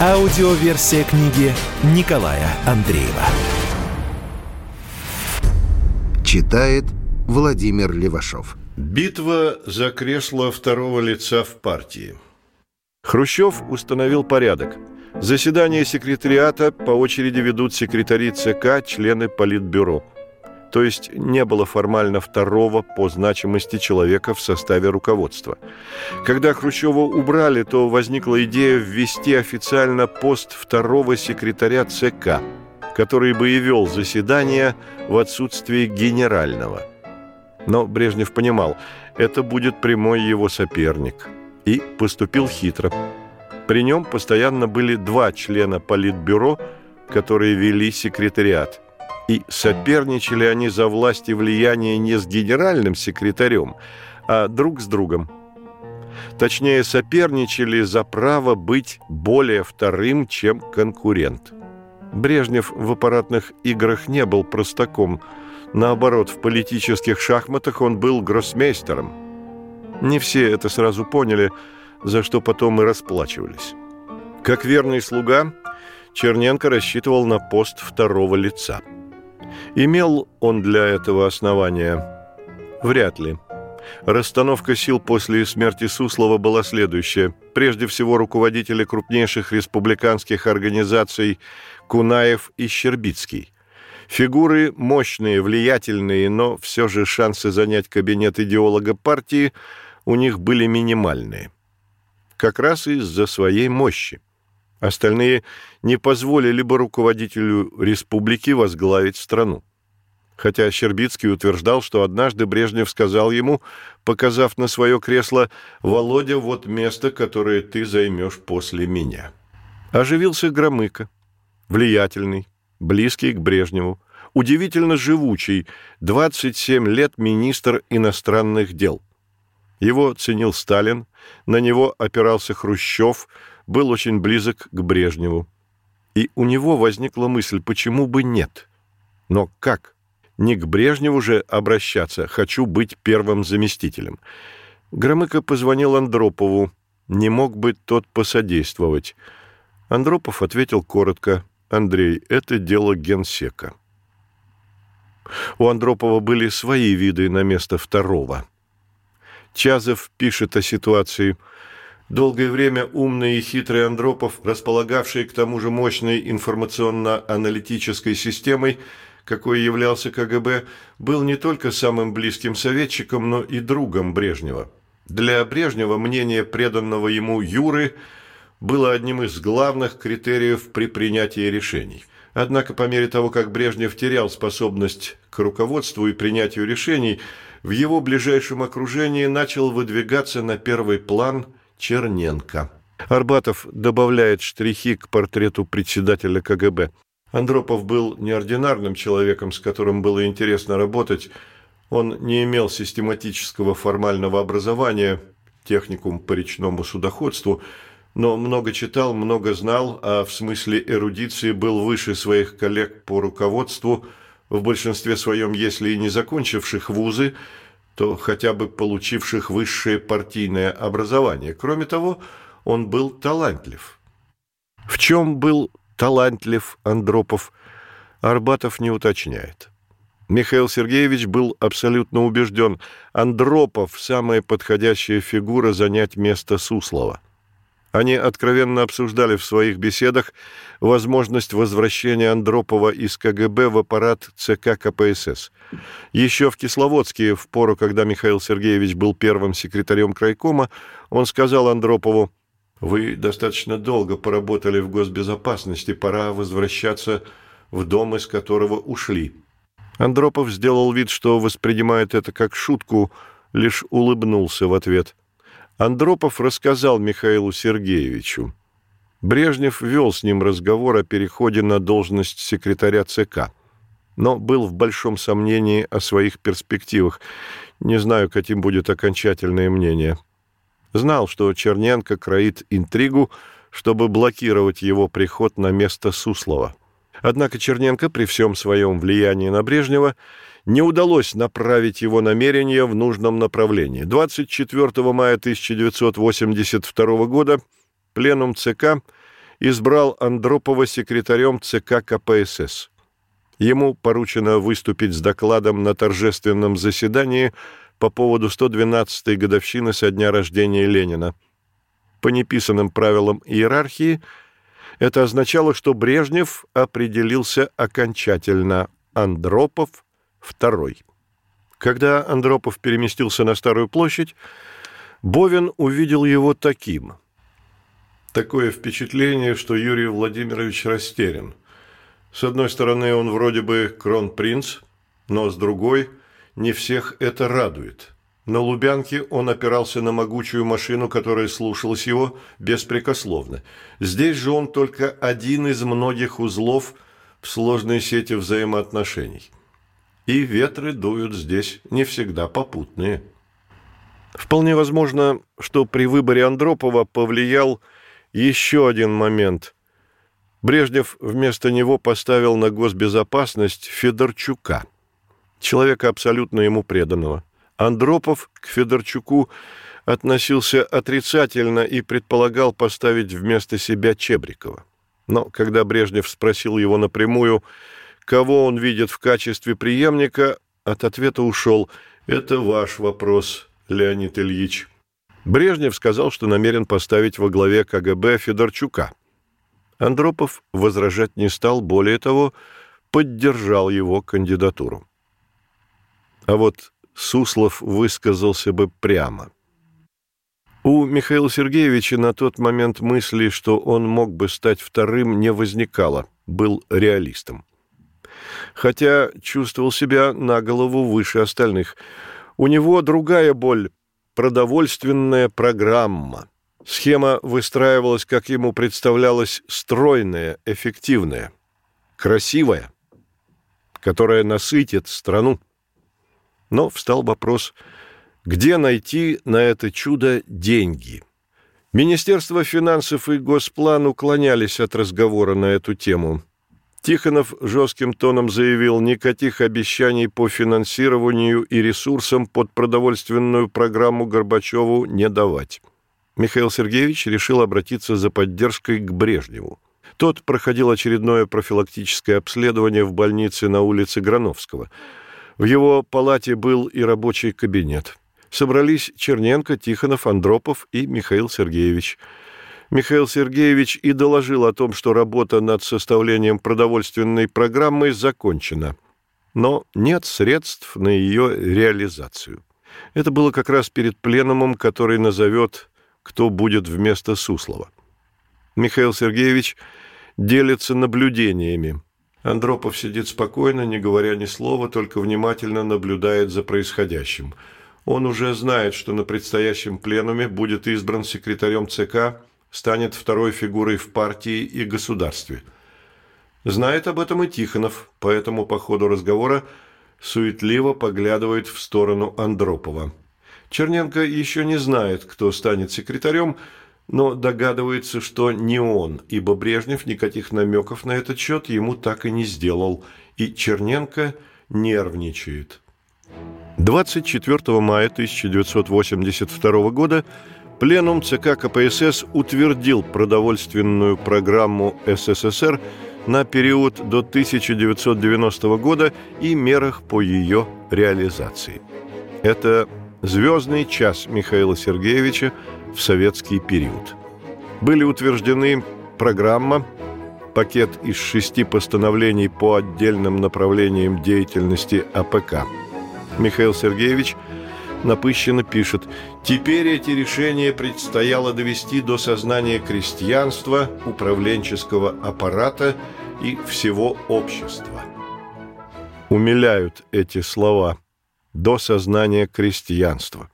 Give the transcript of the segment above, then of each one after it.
Аудиоверсия книги Николая Андреева. Читает Владимир Левашов. Битва за кресло второго лица в партии. Хрущев установил порядок. Заседание секретариата по очереди ведут секретари ЦК, члены Политбюро – то есть не было формально второго по значимости человека в составе руководства. Когда Хрущева убрали, то возникла идея ввести официально пост второго секретаря ЦК, который бы и вел заседание в отсутствии генерального. Но Брежнев понимал, это будет прямой его соперник, и поступил хитро. При нем постоянно были два члена Политбюро, которые вели секретариат – и соперничали они за власть и влияние не с генеральным секретарем, а друг с другом. Точнее, соперничали за право быть более вторым, чем конкурент. Брежнев в аппаратных играх не был простаком. Наоборот, в политических шахматах он был гроссмейстером. Не все это сразу поняли, за что потом и расплачивались. Как верный слуга, Черненко рассчитывал на пост второго лица – Имел он для этого основания? Вряд ли. Расстановка сил после смерти Суслова была следующая. Прежде всего, руководители крупнейших республиканских организаций Кунаев и Щербицкий. Фигуры мощные, влиятельные, но все же шансы занять кабинет идеолога партии у них были минимальные. Как раз из-за своей мощи. Остальные не позволили бы руководителю республики возглавить страну. Хотя Щербицкий утверждал, что однажды Брежнев сказал ему, показав на свое кресло, «Володя, вот место, которое ты займешь после меня». Оживился Громыко, влиятельный, близкий к Брежневу, удивительно живучий, 27 лет министр иностранных дел. Его ценил Сталин, на него опирался Хрущев – был очень близок к Брежневу. И у него возникла мысль, почему бы нет? Но как? Не к Брежневу же обращаться, хочу быть первым заместителем. Громыко позвонил Андропову, не мог бы тот посодействовать. Андропов ответил коротко, «Андрей, это дело генсека». У Андропова были свои виды на место второго. Чазов пишет о ситуации – Долгое время умный и хитрый Андропов, располагавший к тому же мощной информационно-аналитической системой, какой являлся КГБ, был не только самым близким советчиком, но и другом Брежнева. Для Брежнева мнение преданного ему Юры было одним из главных критериев при принятии решений. Однако по мере того, как Брежнев терял способность к руководству и принятию решений, в его ближайшем окружении начал выдвигаться на первый план – Черненко. Арбатов добавляет штрихи к портрету председателя КГБ. Андропов был неординарным человеком, с которым было интересно работать. Он не имел систематического формального образования, техникум по речному судоходству, но много читал, много знал, а в смысле эрудиции был выше своих коллег по руководству, в большинстве своем, если и не закончивших вузы, то хотя бы получивших высшее партийное образование. Кроме того, он был талантлив. В чем был талантлив Андропов, Арбатов не уточняет. Михаил Сергеевич был абсолютно убежден, Андропов – самая подходящая фигура занять место Суслова – они откровенно обсуждали в своих беседах возможность возвращения Андропова из КГБ в аппарат ЦК КПСС. Еще в Кисловодске, в пору, когда Михаил Сергеевич был первым секретарем крайкома, он сказал Андропову, «Вы достаточно долго поработали в госбезопасности, пора возвращаться в дом, из которого ушли». Андропов сделал вид, что воспринимает это как шутку, лишь улыбнулся в ответ – Андропов рассказал Михаилу Сергеевичу. Брежнев вел с ним разговор о переходе на должность секретаря ЦК, но был в большом сомнении о своих перспективах. Не знаю, каким будет окончательное мнение. Знал, что Черненко кроит интригу, чтобы блокировать его приход на место Суслова. Однако Черненко при всем своем влиянии на Брежнева не удалось направить его намерения в нужном направлении. 24 мая 1982 года Пленум ЦК избрал Андропова секретарем ЦК КПСС. Ему поручено выступить с докладом на торжественном заседании по поводу 112-й годовщины со дня рождения Ленина. По неписанным правилам иерархии это означало, что Брежнев определился окончательно, Андропов – второй. Когда Андропов переместился на Старую площадь, Бовин увидел его таким – Такое впечатление, что Юрий Владимирович растерян. С одной стороны, он вроде бы кронпринц, но с другой, не всех это радует. На Лубянке он опирался на могучую машину, которая слушалась его беспрекословно. Здесь же он только один из многих узлов в сложной сети взаимоотношений. И ветры дуют здесь не всегда попутные. Вполне возможно, что при выборе Андропова повлиял еще один момент. Брежнев вместо него поставил на госбезопасность Федорчука, человека абсолютно ему преданного. Андропов к Федорчуку относился отрицательно и предполагал поставить вместо себя Чебрикова. Но когда Брежнев спросил его напрямую, кого он видит в качестве преемника, от ответа ушел «Это ваш вопрос, Леонид Ильич». Брежнев сказал, что намерен поставить во главе КГБ Федорчука. Андропов возражать не стал, более того, поддержал его кандидатуру. А вот Суслов высказался бы прямо. У Михаила Сергеевича на тот момент мысли, что он мог бы стать вторым, не возникало, был реалистом. Хотя чувствовал себя на голову выше остальных. У него другая боль продовольственная программа. Схема выстраивалась, как ему представлялось, стройная, эффективная, красивая, которая насытит страну. Но встал вопрос, где найти на это чудо деньги? Министерство финансов и Госплан уклонялись от разговора на эту тему. Тихонов жестким тоном заявил, никаких обещаний по финансированию и ресурсам под продовольственную программу Горбачеву не давать. Михаил Сергеевич решил обратиться за поддержкой к Брежневу. Тот проходил очередное профилактическое обследование в больнице на улице Грановского. В его палате был и рабочий кабинет. Собрались Черненко, Тихонов, Андропов и Михаил Сергеевич – Михаил Сергеевич и доложил о том, что работа над составлением продовольственной программы закончена, но нет средств на ее реализацию. Это было как раз перед пленумом, который назовет «Кто будет вместо Суслова». Михаил Сергеевич делится наблюдениями. Андропов сидит спокойно, не говоря ни слова, только внимательно наблюдает за происходящим. Он уже знает, что на предстоящем пленуме будет избран секретарем ЦК станет второй фигурой в партии и государстве. Знает об этом и Тихонов, поэтому по ходу разговора суетливо поглядывает в сторону Андропова. Черненко еще не знает, кто станет секретарем, но догадывается, что не он, ибо Брежнев никаких намеков на этот счет ему так и не сделал, и Черненко нервничает. 24 мая 1982 года Пленум ЦК КПСС утвердил продовольственную программу СССР на период до 1990 года и мерах по ее реализации. Это звездный час Михаила Сергеевича в советский период. Были утверждены программа, пакет из шести постановлений по отдельным направлениям деятельности АПК. Михаил Сергеевич – напыщенно пишет «Теперь эти решения предстояло довести до сознания крестьянства, управленческого аппарата и всего общества». Умиляют эти слова «до сознания крестьянства».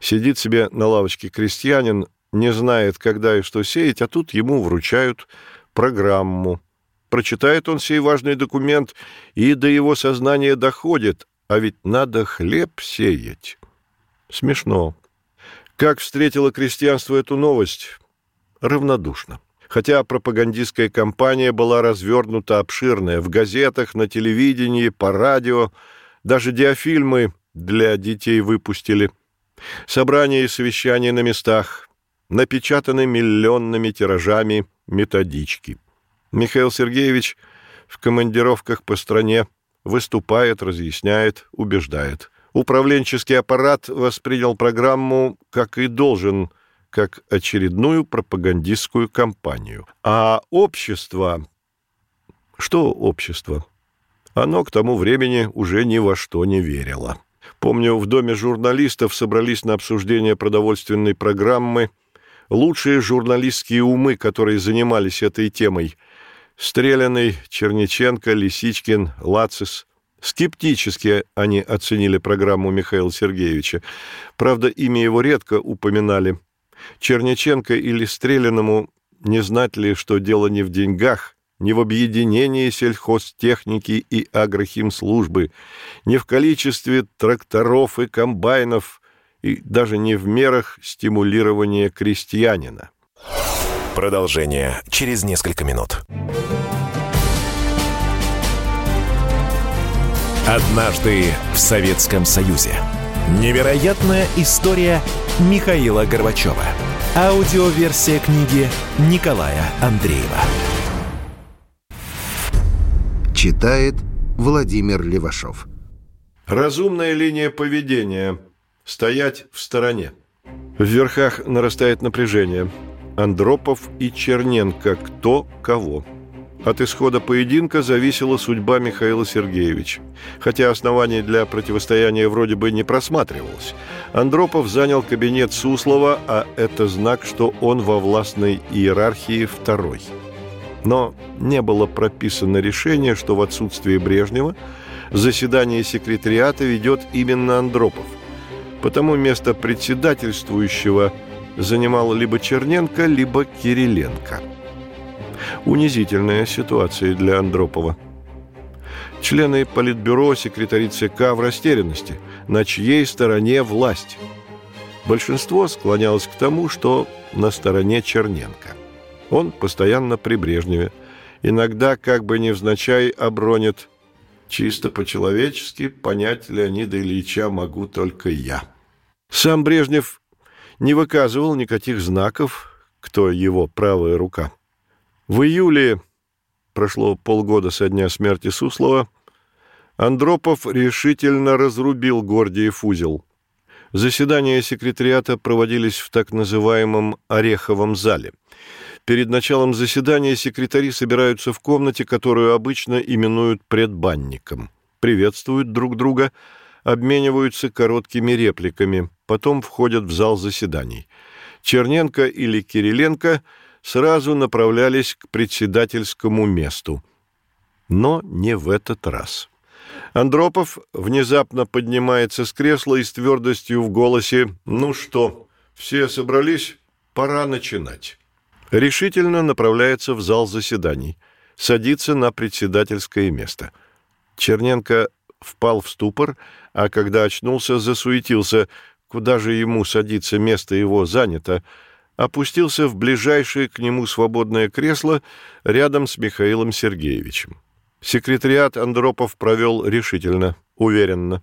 Сидит себе на лавочке крестьянин, не знает, когда и что сеять, а тут ему вручают программу. Прочитает он сей важный документ, и до его сознания доходит, а ведь надо хлеб сеять. Смешно. Как встретило крестьянство эту новость? Равнодушно. Хотя пропагандистская кампания была развернута обширная в газетах, на телевидении, по радио, даже диафильмы для детей выпустили. Собрания и совещания на местах, напечатаны миллионными тиражами методички. Михаил Сергеевич в командировках по стране выступает, разъясняет, убеждает. Управленческий аппарат воспринял программу, как и должен, как очередную пропагандистскую кампанию. А общество... Что общество? Оно к тому времени уже ни во что не верило. Помню, в доме журналистов собрались на обсуждение продовольственной программы лучшие журналистские умы, которые занимались этой темой. Стреляный, Черниченко, Лисичкин, Лацис. Скептически они оценили программу Михаила Сергеевича. Правда, имя его редко упоминали. Черниченко или Стреляному не знать ли, что дело не в деньгах, не в объединении сельхозтехники и агрохимслужбы, не в количестве тракторов и комбайнов, и даже не в мерах стимулирования крестьянина. Продолжение через несколько минут. Однажды в Советском Союзе. Невероятная история Михаила Горбачева. Аудиоверсия книги Николая Андреева. Читает Владимир Левашов. Разумная линия поведения. Стоять в стороне. В верхах нарастает напряжение. Андропов и Черненко. Кто кого. От исхода поединка зависела судьба Михаила Сергеевича. Хотя оснований для противостояния вроде бы не просматривалось. Андропов занял кабинет Суслова, а это знак, что он во властной иерархии второй – но не было прописано решение, что в отсутствие Брежнева заседание секретариата ведет именно Андропов. Потому место председательствующего занимал либо Черненко, либо Кириленко. Унизительная ситуация для Андропова. Члены Политбюро, секретари ЦК в растерянности. На чьей стороне власть? Большинство склонялось к тому, что на стороне Черненко – он постоянно при Брежневе. Иногда, как бы невзначай, обронит «Чисто по-человечески понять Леонида Ильича могу только я». Сам Брежнев не выказывал никаких знаков, кто его правая рука. В июле, прошло полгода со дня смерти Суслова, Андропов решительно разрубил Гордиев узел. Заседания секретариата проводились в так называемом «Ореховом зале». Перед началом заседания секретари собираются в комнате, которую обычно именуют предбанником. Приветствуют друг друга, обмениваются короткими репликами, потом входят в зал заседаний. Черненко или Кириленко сразу направлялись к председательскому месту. Но не в этот раз. Андропов внезапно поднимается с кресла и с твердостью в голосе «Ну что, все собрались? Пора начинать» решительно направляется в зал заседаний, садится на председательское место. Черненко впал в ступор, а когда очнулся, засуетился, куда же ему садиться, место его занято, опустился в ближайшее к нему свободное кресло рядом с Михаилом Сергеевичем. Секретариат Андропов провел решительно, уверенно.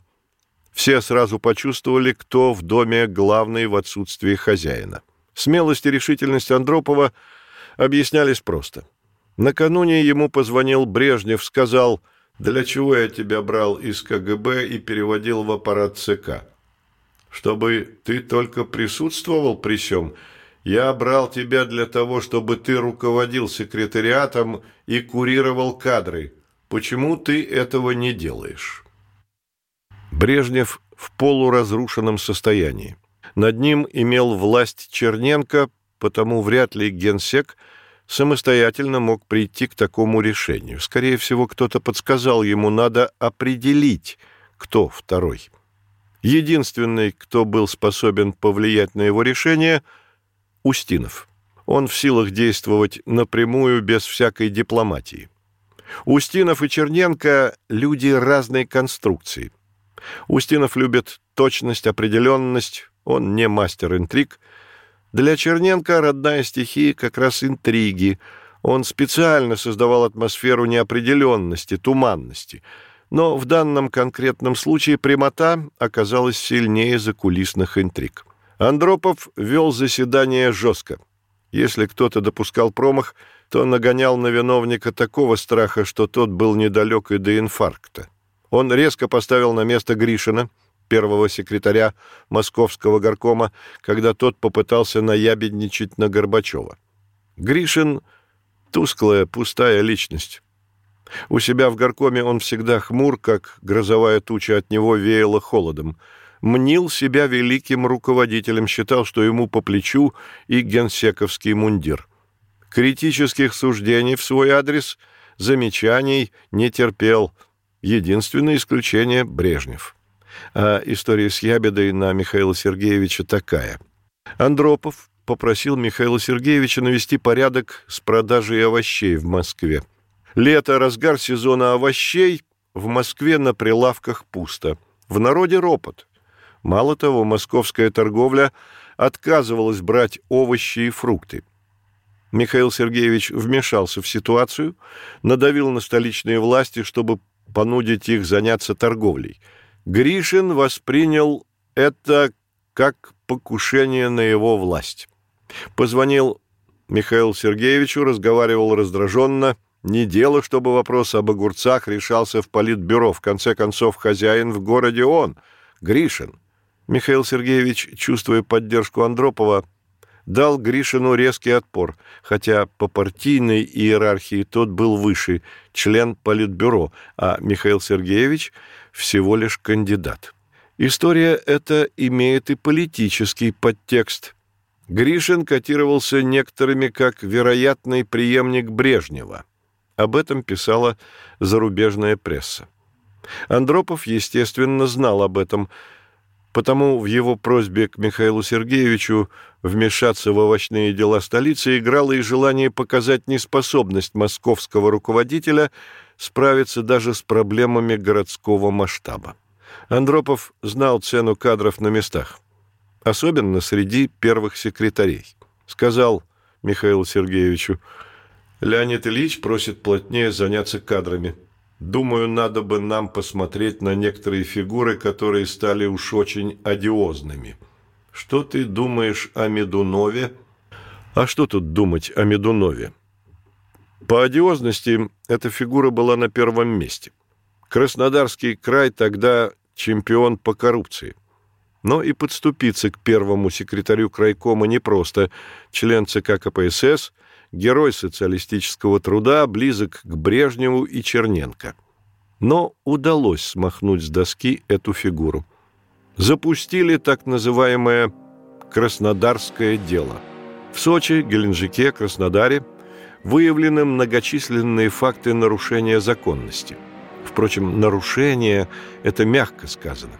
Все сразу почувствовали, кто в доме главный в отсутствии хозяина. Смелость и решительность Андропова объяснялись просто. Накануне ему позвонил Брежнев, сказал, «Для чего я тебя брал из КГБ и переводил в аппарат ЦК? Чтобы ты только присутствовал при сём. Я брал тебя для того, чтобы ты руководил секретариатом и курировал кадры. Почему ты этого не делаешь?» Брежнев в полуразрушенном состоянии. Над ним имел власть Черненко, потому вряд ли генсек самостоятельно мог прийти к такому решению. Скорее всего, кто-то подсказал ему, надо определить, кто второй. Единственный, кто был способен повлиять на его решение, Устинов. Он в силах действовать напрямую, без всякой дипломатии. Устинов и Черненко – люди разной конструкции. Устинов любит точность, определенность, он не мастер интриг. Для Черненко родная стихия как раз интриги. Он специально создавал атмосферу неопределенности, туманности. Но в данном конкретном случае прямота оказалась сильнее закулисных интриг. Андропов вел заседание жестко. Если кто-то допускал промах, то нагонял на виновника такого страха, что тот был недалек и до инфаркта. Он резко поставил на место Гришина, первого секретаря московского горкома, когда тот попытался наябедничать на Горбачева. Гришин — тусклая, пустая личность. У себя в горкоме он всегда хмур, как грозовая туча от него веяла холодом. Мнил себя великим руководителем, считал, что ему по плечу и генсековский мундир. Критических суждений в свой адрес, замечаний не терпел. Единственное исключение — Брежнев. А история с ябедой на Михаила Сергеевича такая. Андропов попросил Михаила Сергеевича навести порядок с продажей овощей в Москве. Лето, разгар сезона овощей, в Москве на прилавках пусто. В народе ропот. Мало того, московская торговля отказывалась брать овощи и фрукты. Михаил Сергеевич вмешался в ситуацию, надавил на столичные власти, чтобы понудить их заняться торговлей – Гришин воспринял это как покушение на его власть. Позвонил Михаилу Сергеевичу, разговаривал раздраженно. Не дело, чтобы вопрос об огурцах решался в политбюро. В конце концов, хозяин в городе он, Гришин. Михаил Сергеевич, чувствуя поддержку Андропова, дал Гришину резкий отпор, хотя по партийной иерархии тот был выше, член Политбюро, а Михаил Сергеевич всего лишь кандидат. История эта имеет и политический подтекст. Гришин котировался некоторыми как вероятный преемник Брежнева. Об этом писала зарубежная пресса. Андропов, естественно, знал об этом – Потому в его просьбе к Михаилу Сергеевичу вмешаться в овощные дела столицы играло и желание показать неспособность московского руководителя справиться даже с проблемами городского масштаба. Андропов знал цену кадров на местах, особенно среди первых секретарей. Сказал Михаилу Сергеевичу, «Леонид Ильич просит плотнее заняться кадрами». Думаю, надо бы нам посмотреть на некоторые фигуры, которые стали уж очень одиозными. Что ты думаешь о Медунове? А что тут думать о Медунове? По одиозности эта фигура была на первом месте. Краснодарский край тогда чемпион по коррупции. Но и подступиться к первому секретарю крайкома непросто. Член ЦК КПСС – герой социалистического труда, близок к Брежневу и Черненко. Но удалось смахнуть с доски эту фигуру. Запустили так называемое «Краснодарское дело». В Сочи, Геленджике, Краснодаре выявлены многочисленные факты нарушения законности. Впрочем, нарушение – это мягко сказано.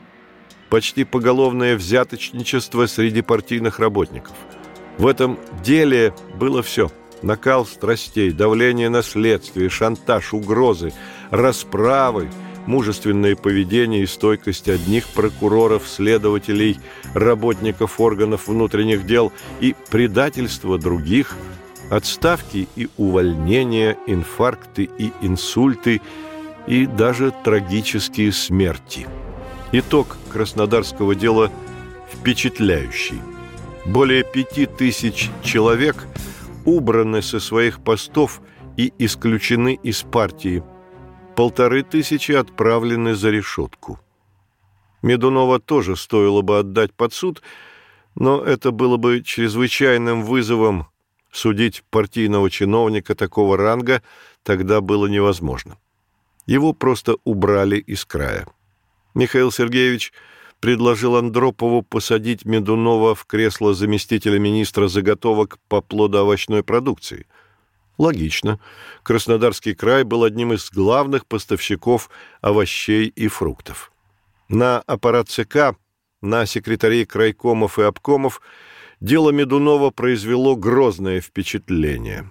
Почти поголовное взяточничество среди партийных работников. В этом деле было все – накал страстей, давление на следствие, шантаж, угрозы, расправы, мужественное поведение и стойкость одних прокуроров, следователей, работников органов внутренних дел и предательство других, отставки и увольнения, инфаркты и инсульты и даже трагические смерти. Итог краснодарского дела впечатляющий. Более пяти тысяч человек – убраны со своих постов и исключены из партии. Полторы тысячи отправлены за решетку. Медунова тоже стоило бы отдать под суд, но это было бы чрезвычайным вызовом судить партийного чиновника такого ранга тогда было невозможно. Его просто убрали из края. Михаил Сергеевич предложил Андропову посадить Медунова в кресло заместителя министра заготовок по плодоовощной продукции. Логично. Краснодарский край был одним из главных поставщиков овощей и фруктов. На аппарат ЦК, на секретарей крайкомов и обкомов Дело Медунова произвело грозное впечатление.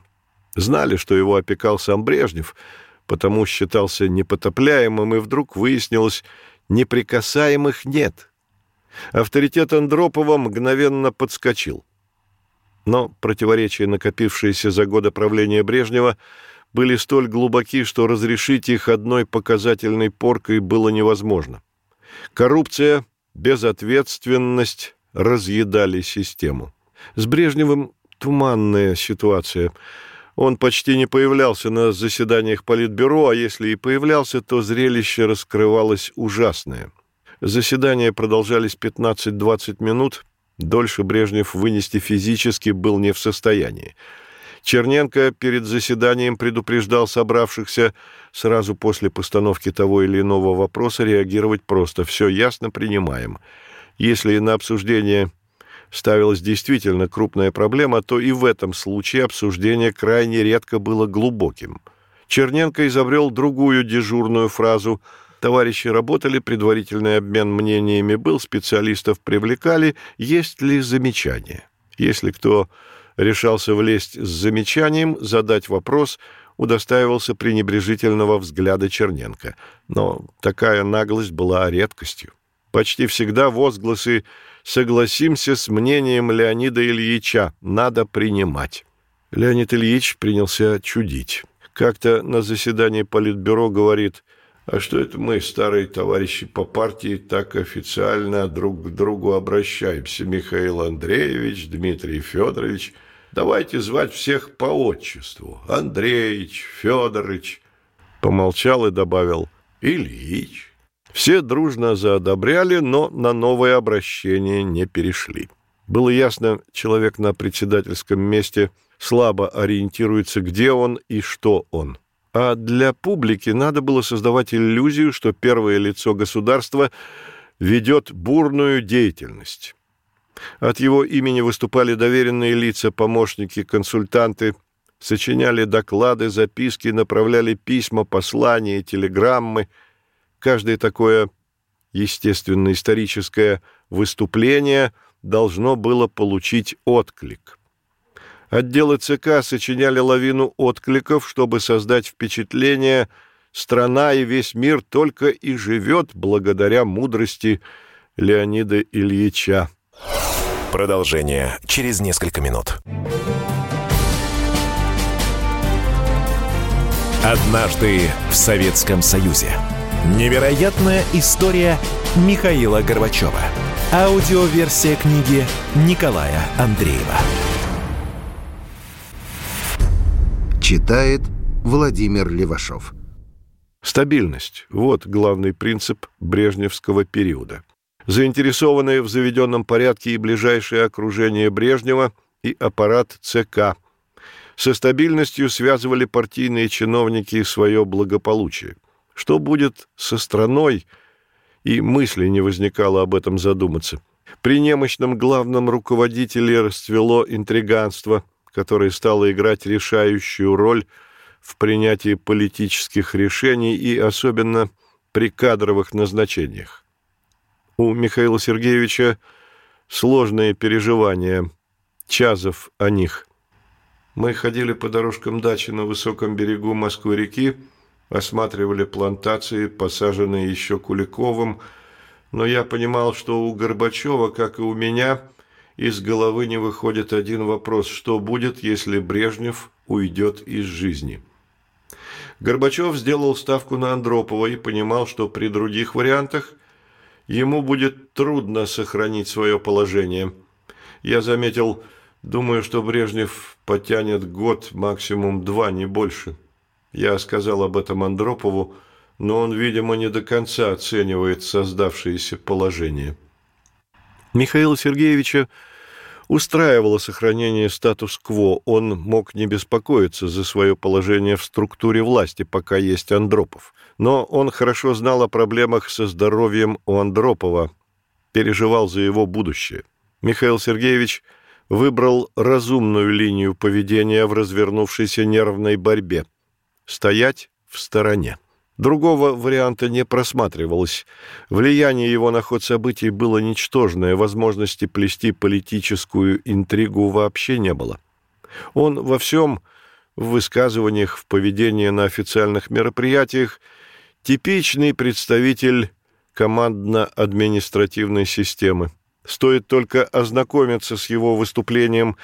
Знали, что его опекал сам Брежнев, потому считался непотопляемым, и вдруг выяснилось, неприкасаемых нет. Авторитет Андропова мгновенно подскочил. Но противоречия, накопившиеся за годы правления Брежнева, были столь глубоки, что разрешить их одной показательной поркой было невозможно. Коррупция, безответственность разъедали систему. С Брежневым туманная ситуация. Он почти не появлялся на заседаниях Политбюро, а если и появлялся, то зрелище раскрывалось ужасное. Заседания продолжались 15-20 минут, дольше Брежнев вынести физически был не в состоянии. Черненко перед заседанием предупреждал собравшихся сразу после постановки того или иного вопроса реагировать просто «все ясно, принимаем». Если на обсуждение ставилась действительно крупная проблема, то и в этом случае обсуждение крайне редко было глубоким. Черненко изобрел другую дежурную фразу «Товарищи работали, предварительный обмен мнениями был, специалистов привлекали, есть ли замечания?» Если кто решался влезть с замечанием, задать вопрос, удостаивался пренебрежительного взгляда Черненко. Но такая наглость была редкостью. Почти всегда возгласы «согласимся с мнением Леонида Ильича, надо принимать». Леонид Ильич принялся чудить. Как-то на заседании Политбюро говорит «А что это мы, старые товарищи по партии, так официально друг к другу обращаемся? Михаил Андреевич, Дмитрий Федорович, давайте звать всех по отчеству. Андреевич, Федорович». Помолчал и добавил «Ильич». Все дружно заодобряли, но на новое обращение не перешли. Было ясно, человек на председательском месте слабо ориентируется, где он и что он. А для публики надо было создавать иллюзию, что первое лицо государства ведет бурную деятельность. От его имени выступали доверенные лица, помощники, консультанты, сочиняли доклады, записки, направляли письма, послания, телеграммы – Каждое такое естественно-историческое выступление должно было получить отклик. Отделы ЦК сочиняли лавину откликов, чтобы создать впечатление «страна и весь мир только и живет благодаря мудрости Леонида Ильича». Продолжение через несколько минут. Однажды в Советском Союзе. Невероятная история Михаила Горбачева. Аудиоверсия книги Николая Андреева. Читает Владимир Левашов. Стабильность – вот главный принцип брежневского периода. Заинтересованные в заведенном порядке и ближайшее окружение Брежнева и аппарат ЦК. Со стабильностью связывали партийные чиновники свое благополучие – что будет со страной, и мысли не возникало об этом задуматься. При немощном главном руководителе расцвело интриганство, которое стало играть решающую роль в принятии политических решений и особенно при кадровых назначениях. У Михаила Сергеевича сложные переживания, Чазов о них. Мы ходили по дорожкам дачи на высоком берегу Москвы-реки, осматривали плантации, посаженные еще Куликовым, но я понимал, что у Горбачева, как и у меня, из головы не выходит один вопрос, что будет, если Брежнев уйдет из жизни. Горбачев сделал ставку на Андропова и понимал, что при других вариантах ему будет трудно сохранить свое положение. Я заметил, думаю, что Брежнев потянет год, максимум два, не больше. Я сказал об этом Андропову, но он, видимо, не до конца оценивает создавшееся положение. Михаила Сергеевича устраивало сохранение статус-кво. Он мог не беспокоиться за свое положение в структуре власти, пока есть Андропов. Но он хорошо знал о проблемах со здоровьем у Андропова, переживал за его будущее. Михаил Сергеевич выбрал разумную линию поведения в развернувшейся нервной борьбе – стоять в стороне. Другого варианта не просматривалось. Влияние его на ход событий было ничтожное, возможности плести политическую интригу вообще не было. Он во всем, в высказываниях, в поведении на официальных мероприятиях, типичный представитель командно-административной системы. Стоит только ознакомиться с его выступлением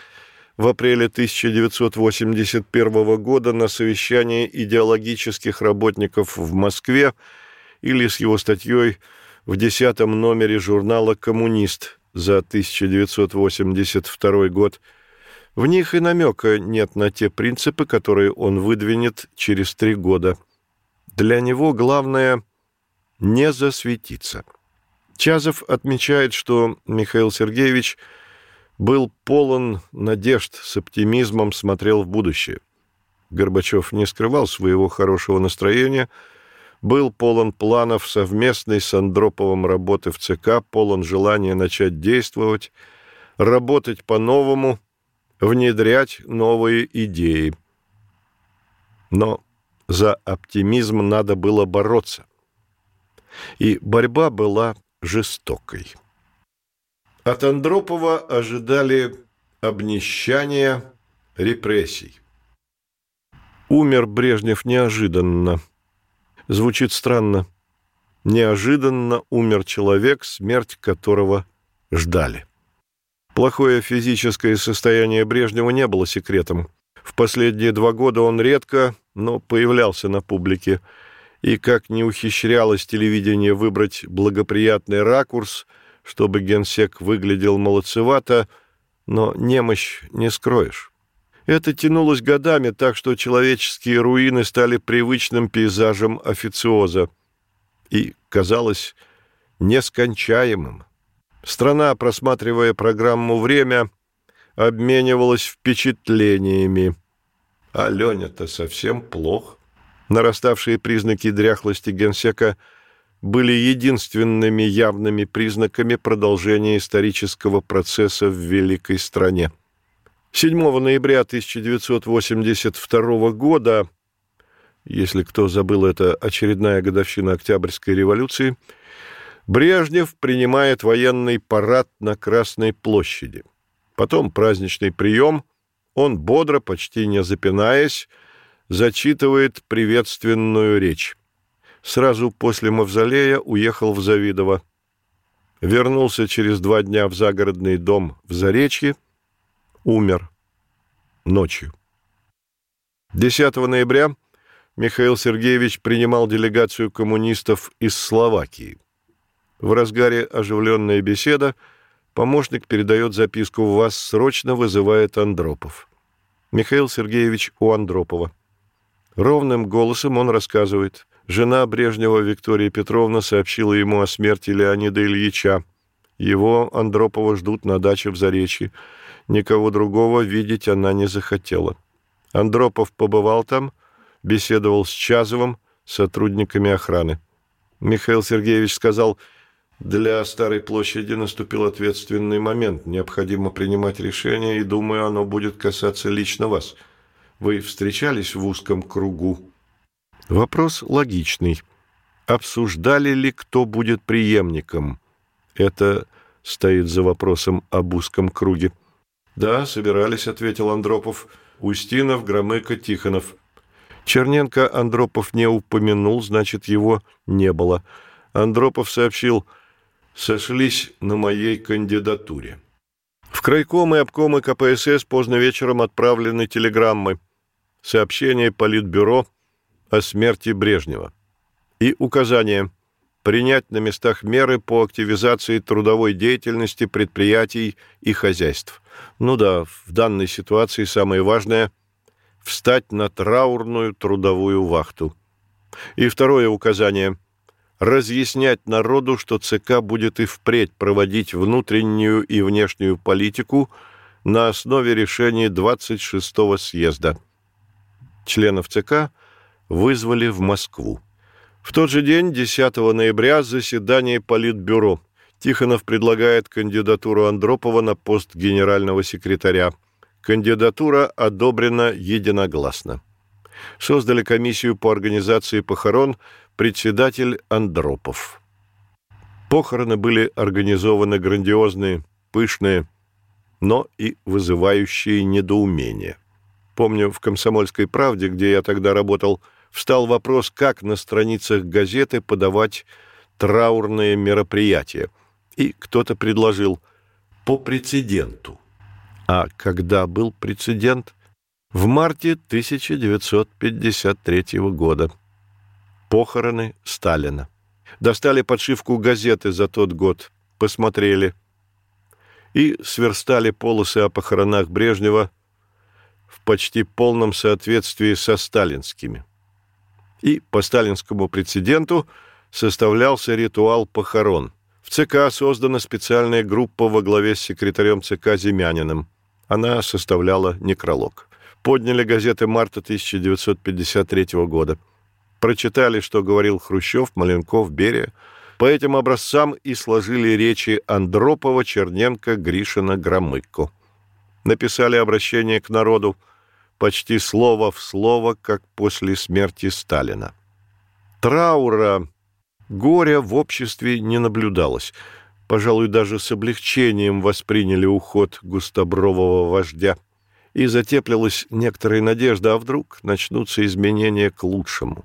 в апреле 1981 года на совещании идеологических работников в Москве или с его статьей в десятом номере журнала «Коммунист» за 1982 год. В них и намека нет на те принципы, которые он выдвинет через три года. Для него главное – не засветиться. Чазов отмечает, что Михаил Сергеевич – был полон надежд, с оптимизмом смотрел в будущее. Горбачев не скрывал своего хорошего настроения, был полон планов совместной с Андроповым работы в ЦК, полон желания начать действовать, работать по-новому, внедрять новые идеи. Но за оптимизм надо было бороться. И борьба была жестокой. От Андропова ожидали обнищания, репрессий. Умер Брежнев неожиданно. Звучит странно. Неожиданно умер человек, смерть которого ждали. Плохое физическое состояние Брежнева не было секретом. В последние два года он редко, но появлялся на публике. И как не ухищрялось телевидение выбрать благоприятный ракурс – чтобы генсек выглядел молодцевато, но немощь не скроешь. Это тянулось годами так, что человеческие руины стали привычным пейзажем официоза и казалось нескончаемым. Страна, просматривая программу «Время», обменивалась впечатлениями. А Леня-то совсем плох. Нараставшие признаки дряхлости генсека – были единственными явными признаками продолжения исторического процесса в великой стране. 7 ноября 1982 года, если кто забыл, это очередная годовщина Октябрьской революции, Брежнев принимает военный парад на Красной площади. Потом праздничный прием, он бодро, почти не запинаясь, зачитывает приветственную речь сразу после мавзолея уехал в Завидово. Вернулся через два дня в загородный дом в Заречье, умер ночью. 10 ноября Михаил Сергеевич принимал делегацию коммунистов из Словакии. В разгаре оживленная беседа помощник передает записку «Вас срочно вызывает Андропов». Михаил Сергеевич у Андропова. Ровным голосом он рассказывает – Жена Брежнева Виктория Петровна сообщила ему о смерти Леонида Ильича. Его, Андропова, ждут на даче в Заречье. Никого другого видеть она не захотела. Андропов побывал там, беседовал с Чазовым, сотрудниками охраны. Михаил Сергеевич сказал, для Старой площади наступил ответственный момент. Необходимо принимать решение, и, думаю, оно будет касаться лично вас. Вы встречались в узком кругу Вопрос логичный. Обсуждали ли, кто будет преемником? Это стоит за вопросом об узком круге. «Да, собирались», — ответил Андропов. «Устинов, Громыко, Тихонов». Черненко Андропов не упомянул, значит, его не было. Андропов сообщил, сошлись на моей кандидатуре. В крайком и обкомы КПСС поздно вечером отправлены телеграммы. Сообщение Политбюро о смерти Брежнева и указание принять на местах меры по активизации трудовой деятельности предприятий и хозяйств. Ну да, в данной ситуации самое важное – встать на траурную трудовую вахту. И второе указание – разъяснять народу, что ЦК будет и впредь проводить внутреннюю и внешнюю политику на основе решений 26-го съезда. Членов ЦК – вызвали в Москву. В тот же день, 10 ноября, заседание Политбюро. Тихонов предлагает кандидатуру Андропова на пост генерального секретаря. Кандидатура одобрена единогласно. Создали комиссию по организации похорон председатель Андропов. Похороны были организованы грандиозные, пышные, но и вызывающие недоумение. Помню, в «Комсомольской правде», где я тогда работал, встал вопрос, как на страницах газеты подавать траурные мероприятия. И кто-то предложил по прецеденту. А когда был прецедент? В марте 1953 года. Похороны Сталина. Достали подшивку газеты за тот год, посмотрели. И сверстали полосы о похоронах Брежнева в почти полном соответствии со сталинскими. И по сталинскому прецеденту составлялся ритуал похорон. В ЦК создана специальная группа во главе с секретарем ЦК Земяниным. Она составляла некролог. Подняли газеты марта 1953 года. Прочитали, что говорил Хрущев, Маленков, Берия. По этим образцам и сложили речи Андропова, Черненко, Гришина, Громыко. Написали обращение к народу почти слово в слово, как после смерти Сталина. Траура, горя в обществе не наблюдалось. Пожалуй, даже с облегчением восприняли уход густобрового вождя. И затеплилась некоторая надежда, а вдруг начнутся изменения к лучшему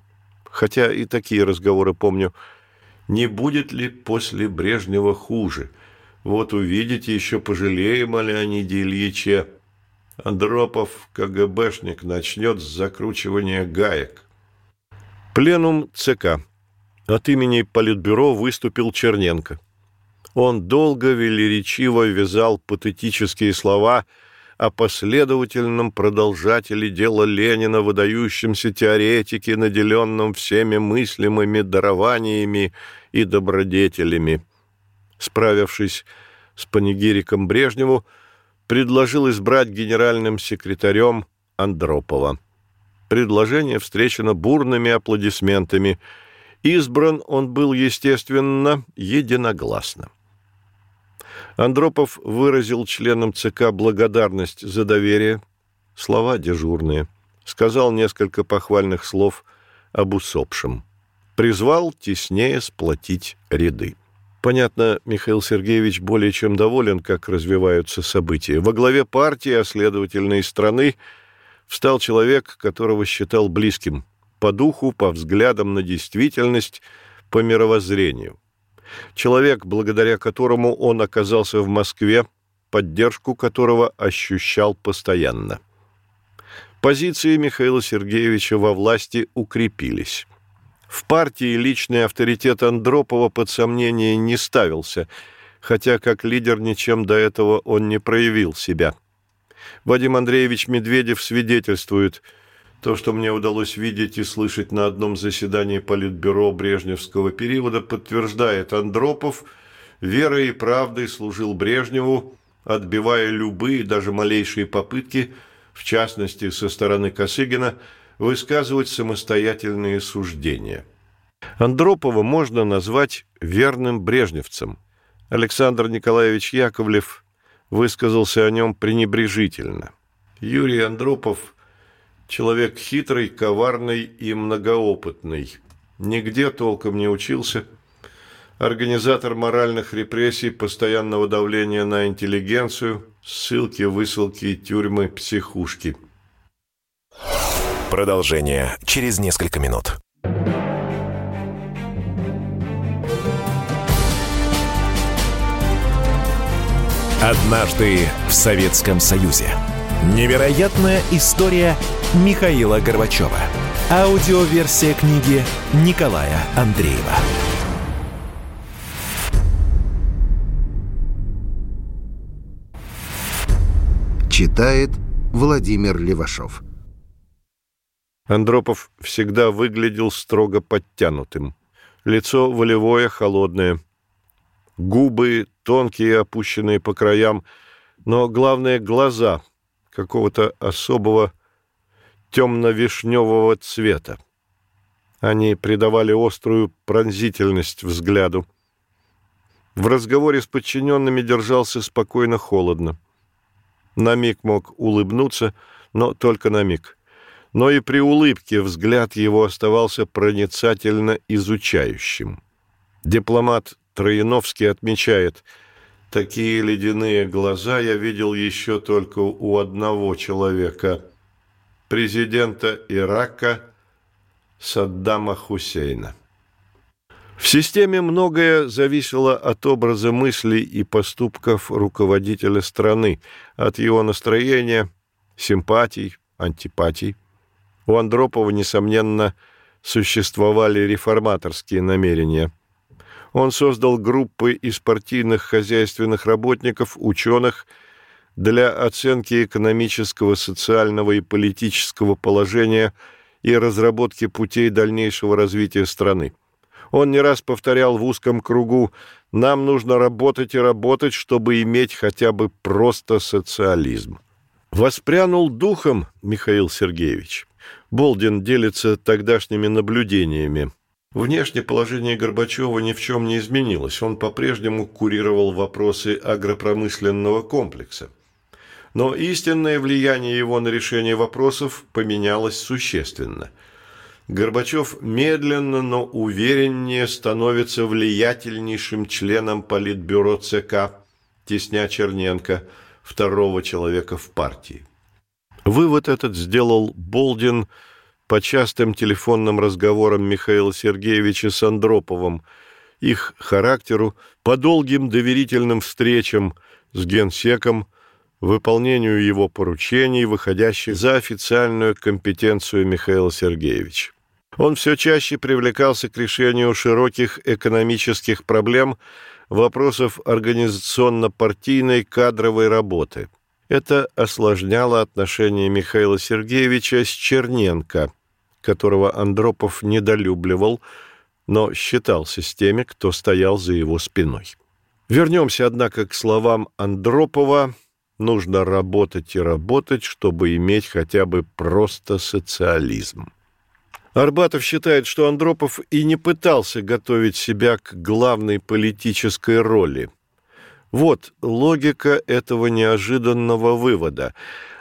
хотя и такие разговоры помню. Не будет ли после Брежнева хуже? Вот увидите, еще пожалеем о Леониде Ильиче. Андропов, КГБшник, начнет с закручивания гаек. Пленум ЦК. От имени Политбюро выступил Черненко. Он долго велеречиво вязал патетические слова – о последовательном продолжателе дела Ленина, выдающемся теоретике, наделенном всеми мыслимыми дарованиями и добродетелями. Справившись с панигириком Брежневу, предложил избрать генеральным секретарем Андропова. Предложение встречено бурными аплодисментами. Избран он был, естественно, единогласно. Андропов выразил членам ЦК благодарность за доверие, слова дежурные, сказал несколько похвальных слов об усопшем, призвал теснее сплотить ряды. Понятно, Михаил Сергеевич более чем доволен, как развиваются события. Во главе партии, а следовательно и страны, встал человек, которого считал близким, по духу, по взглядам на действительность, по мировоззрению человек, благодаря которому он оказался в Москве, поддержку которого ощущал постоянно. Позиции Михаила Сергеевича во власти укрепились. В партии личный авторитет Андропова под сомнение не ставился, хотя как лидер ничем до этого он не проявил себя. Вадим Андреевич Медведев свидетельствует – то, что мне удалось видеть и слышать на одном заседании Политбюро Брежневского периода, подтверждает Андропов, верой и правдой служил Брежневу, отбивая любые, даже малейшие попытки, в частности, со стороны Косыгина, высказывать самостоятельные суждения. Андропова можно назвать верным брежневцем. Александр Николаевич Яковлев высказался о нем пренебрежительно. Юрий Андропов – Человек хитрый, коварный и многоопытный. Нигде толком не учился. Организатор моральных репрессий, постоянного давления на интеллигенцию, ссылки, высылки, тюрьмы, психушки. Продолжение через несколько минут. Однажды в Советском Союзе. Невероятная история Михаила Горбачева. Аудиоверсия книги Николая Андреева. Читает Владимир Левашов. Андропов всегда выглядел строго подтянутым. Лицо волевое, холодное. Губы тонкие, опущенные по краям, но главное — глаза какого-то особого темно-вишневого цвета. Они придавали острую пронзительность взгляду. В разговоре с подчиненными держался спокойно-холодно. На миг мог улыбнуться, но только на миг. Но и при улыбке взгляд его оставался проницательно изучающим. Дипломат Трояновский отмечает, такие ледяные глаза я видел еще только у одного человека, президента Ирака Саддама Хусейна. В системе многое зависело от образа мыслей и поступков руководителя страны, от его настроения, симпатий, антипатий. У Андропова, несомненно, существовали реформаторские намерения. Он создал группы из партийных хозяйственных работников, ученых для оценки экономического, социального и политического положения и разработки путей дальнейшего развития страны. Он не раз повторял в узком кругу «нам нужно работать и работать, чтобы иметь хотя бы просто социализм». Воспрянул духом Михаил Сергеевич. Болдин делится тогдашними наблюдениями. Внешнее положение Горбачева ни в чем не изменилось. Он по-прежнему курировал вопросы агропромышленного комплекса. Но истинное влияние его на решение вопросов поменялось существенно – Горбачев медленно, но увереннее становится влиятельнейшим членом Политбюро ЦК, тесня Черненко, второго человека в партии. Вывод этот сделал Болдин по частым телефонным разговорам Михаила Сергеевича с Андроповым, их характеру, по долгим доверительным встречам с генсеком, выполнению его поручений, выходящих за официальную компетенцию Михаила Сергеевича. Он все чаще привлекался к решению широких экономических проблем, вопросов организационно-партийной кадровой работы. Это осложняло отношения Михаила Сергеевича с Черненко, которого Андропов недолюбливал, но считался с теми, кто стоял за его спиной. Вернемся, однако, к словам Андропова. Нужно работать и работать, чтобы иметь хотя бы просто социализм. Арбатов считает, что Андропов и не пытался готовить себя к главной политической роли. Вот логика этого неожиданного вывода.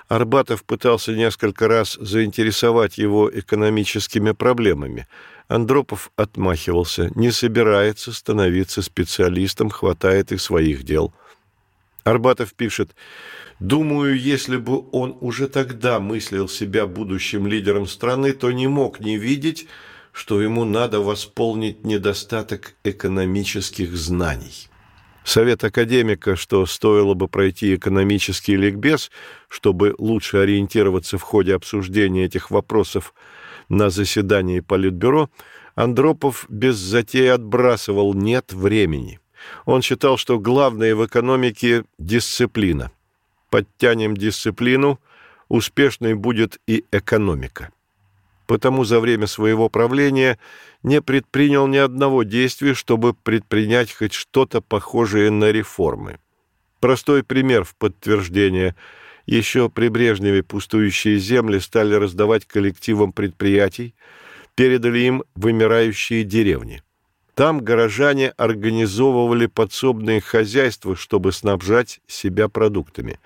Арбатов пытался несколько раз заинтересовать его экономическими проблемами. Андропов отмахивался, не собирается становиться специалистом, хватает и своих дел. Арбатов пишет, Думаю, если бы он уже тогда мыслил себя будущим лидером страны, то не мог не видеть, что ему надо восполнить недостаток экономических знаний. Совет академика, что стоило бы пройти экономический ликбез, чтобы лучше ориентироваться в ходе обсуждения этих вопросов на заседании Политбюро, Андропов без затеи отбрасывал «нет времени». Он считал, что главное в экономике – дисциплина – подтянем дисциплину, успешной будет и экономика. Потому за время своего правления не предпринял ни одного действия, чтобы предпринять хоть что-то похожее на реформы. Простой пример в подтверждение. Еще при Брежневе пустующие земли стали раздавать коллективам предприятий, передали им вымирающие деревни – там горожане организовывали подсобные хозяйства, чтобы снабжать себя продуктами.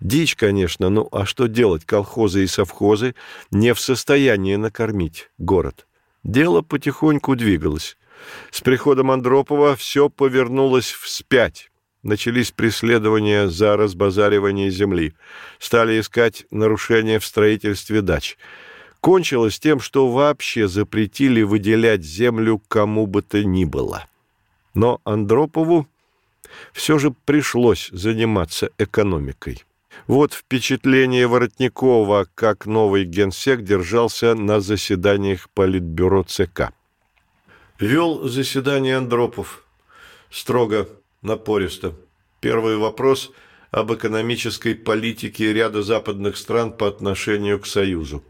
Дичь, конечно, ну а что делать? Колхозы и совхозы не в состоянии накормить город. Дело потихоньку двигалось. С приходом Андропова все повернулось вспять. Начались преследования за разбазаривание земли. Стали искать нарушения в строительстве дач – кончилось тем, что вообще запретили выделять землю кому бы то ни было. Но Андропову все же пришлось заниматься экономикой. Вот впечатление Воротникова, как новый генсек держался на заседаниях Политбюро ЦК. Вел заседание Андропов. Строго, напористо. Первый вопрос об экономической политике ряда западных стран по отношению к Союзу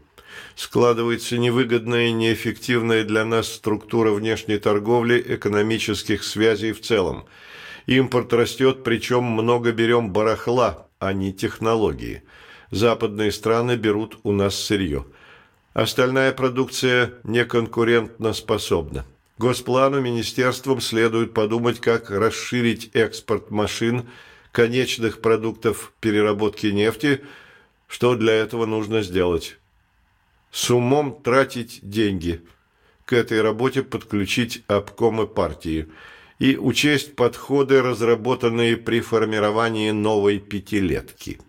складывается невыгодная и неэффективная для нас структура внешней торговли, экономических связей в целом. Импорт растет, причем много берем барахла, а не технологии. Западные страны берут у нас сырье. Остальная продукция неконкурентно способна. Госплану министерствам следует подумать, как расширить экспорт машин, конечных продуктов переработки нефти, что для этого нужно сделать. С умом тратить деньги, к этой работе подключить обкомы партии и учесть подходы, разработанные при формировании новой пятилетки.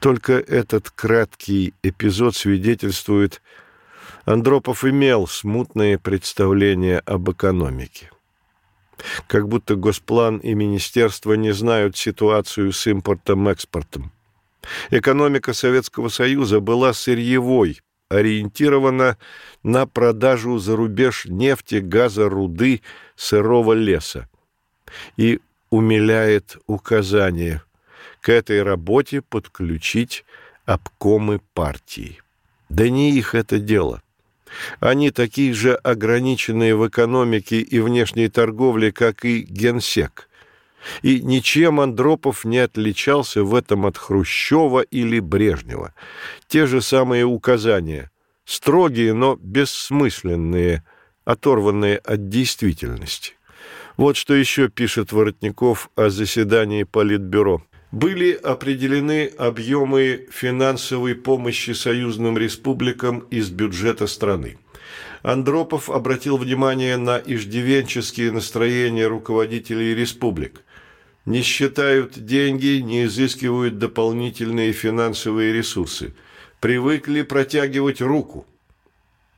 Только этот краткий эпизод свидетельствует, Андропов имел смутные представления об экономике. Как будто Госплан и Министерство не знают ситуацию с импортом-экспортом. Экономика Советского Союза была сырьевой, ориентирована на продажу за рубеж нефти, газа, руды, сырого леса. И умиляет указание к этой работе подключить обкомы партии. Да не их это дело. Они такие же ограниченные в экономике и внешней торговле, как и генсек. И ничем Андропов не отличался в этом от Хрущева или Брежнева. Те же самые указания, строгие, но бессмысленные, оторванные от действительности. Вот что еще пишет Воротников о заседании Политбюро были определены объемы финансовой помощи союзным республикам из бюджета страны. Андропов обратил внимание на иждивенческие настроения руководителей республик. Не считают деньги, не изыскивают дополнительные финансовые ресурсы. Привыкли протягивать руку.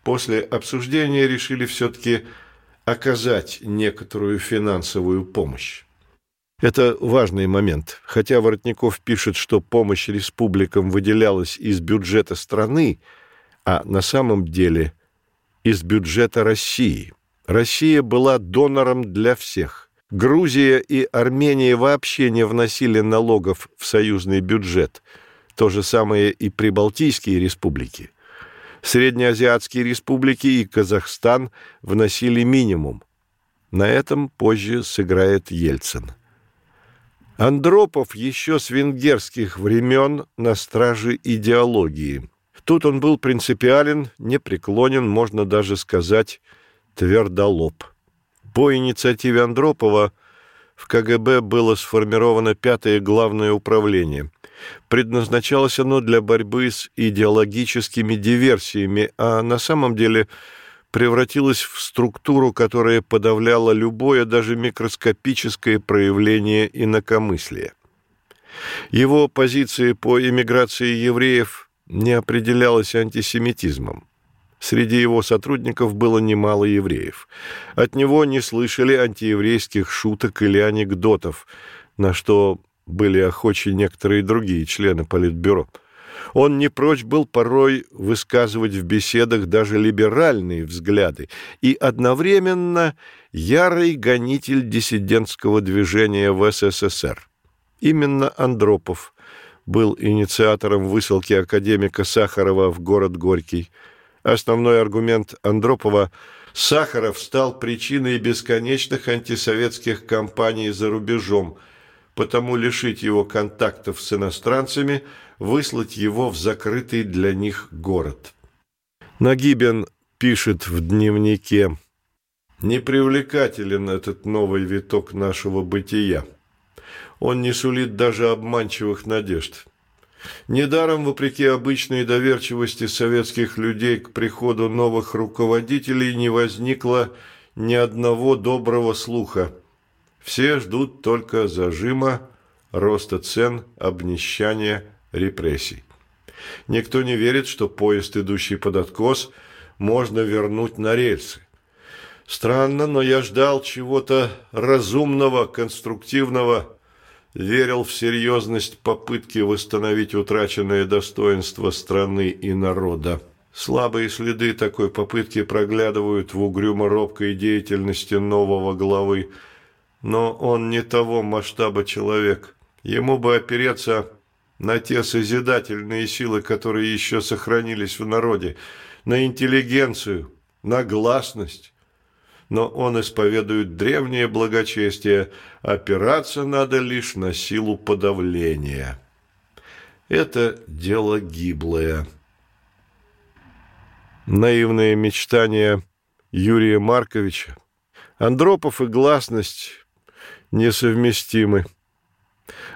После обсуждения решили все-таки оказать некоторую финансовую помощь. Это важный момент. Хотя Воротников пишет, что помощь республикам выделялась из бюджета страны, а на самом деле из бюджета России. Россия была донором для всех. Грузия и Армения вообще не вносили налогов в союзный бюджет. То же самое и прибалтийские республики. Среднеазиатские республики и Казахстан вносили минимум. На этом позже сыграет Ельцин. Андропов еще с венгерских времен на страже идеологии. Тут он был принципиален, непреклонен, можно даже сказать, твердолоб. По инициативе Андропова в КГБ было сформировано пятое главное управление. Предназначалось оно для борьбы с идеологическими диверсиями, а на самом деле – превратилась в структуру, которая подавляла любое, даже микроскопическое проявление инакомыслия. Его позиция по эмиграции евреев не определялась антисемитизмом. Среди его сотрудников было немало евреев. От него не слышали антиеврейских шуток или анекдотов, на что были охочи некоторые другие члены Политбюро – он не прочь был порой высказывать в беседах даже либеральные взгляды и одновременно ярый гонитель диссидентского движения в СССР. Именно Андропов был инициатором высылки академика Сахарова в город Горький. Основной аргумент Андропова – Сахаров стал причиной бесконечных антисоветских кампаний за рубежом, потому лишить его контактов с иностранцами – выслать его в закрытый для них город. Нагибен пишет в дневнике «Непривлекателен этот новый виток нашего бытия. Он не сулит даже обманчивых надежд». Недаром, вопреки обычной доверчивости советских людей к приходу новых руководителей, не возникло ни одного доброго слуха. Все ждут только зажима, роста цен, обнищания, репрессий. Никто не верит, что поезд, идущий под откос, можно вернуть на рельсы. Странно, но я ждал чего-то разумного, конструктивного, верил в серьезность попытки восстановить утраченное достоинство страны и народа. Слабые следы такой попытки проглядывают в угрюмо-робкой деятельности нового главы, но он не того масштаба человек. Ему бы опереться на те созидательные силы, которые еще сохранились в народе, на интеллигенцию, на гласность. Но он исповедует древнее благочестие, опираться надо лишь на силу подавления. Это дело гиблое. Наивные мечтания Юрия Марковича, Андропов и гласность несовместимы.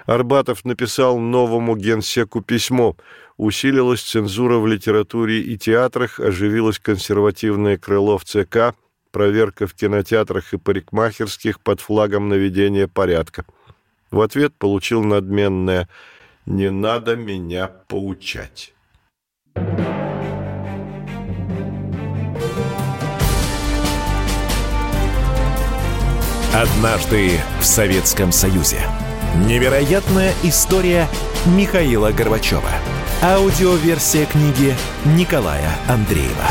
Арбатов написал новому генсеку письмо. усилилась цензура в литературе и театрах, оживилось консервативное крыло в ЦК, проверка в кинотеатрах и парикмахерских под флагом наведения порядка. В ответ получил надменное «Не надо меня поучать». Однажды в Советском Союзе. Невероятная история Михаила Горбачева. Аудиоверсия книги Николая Андреева.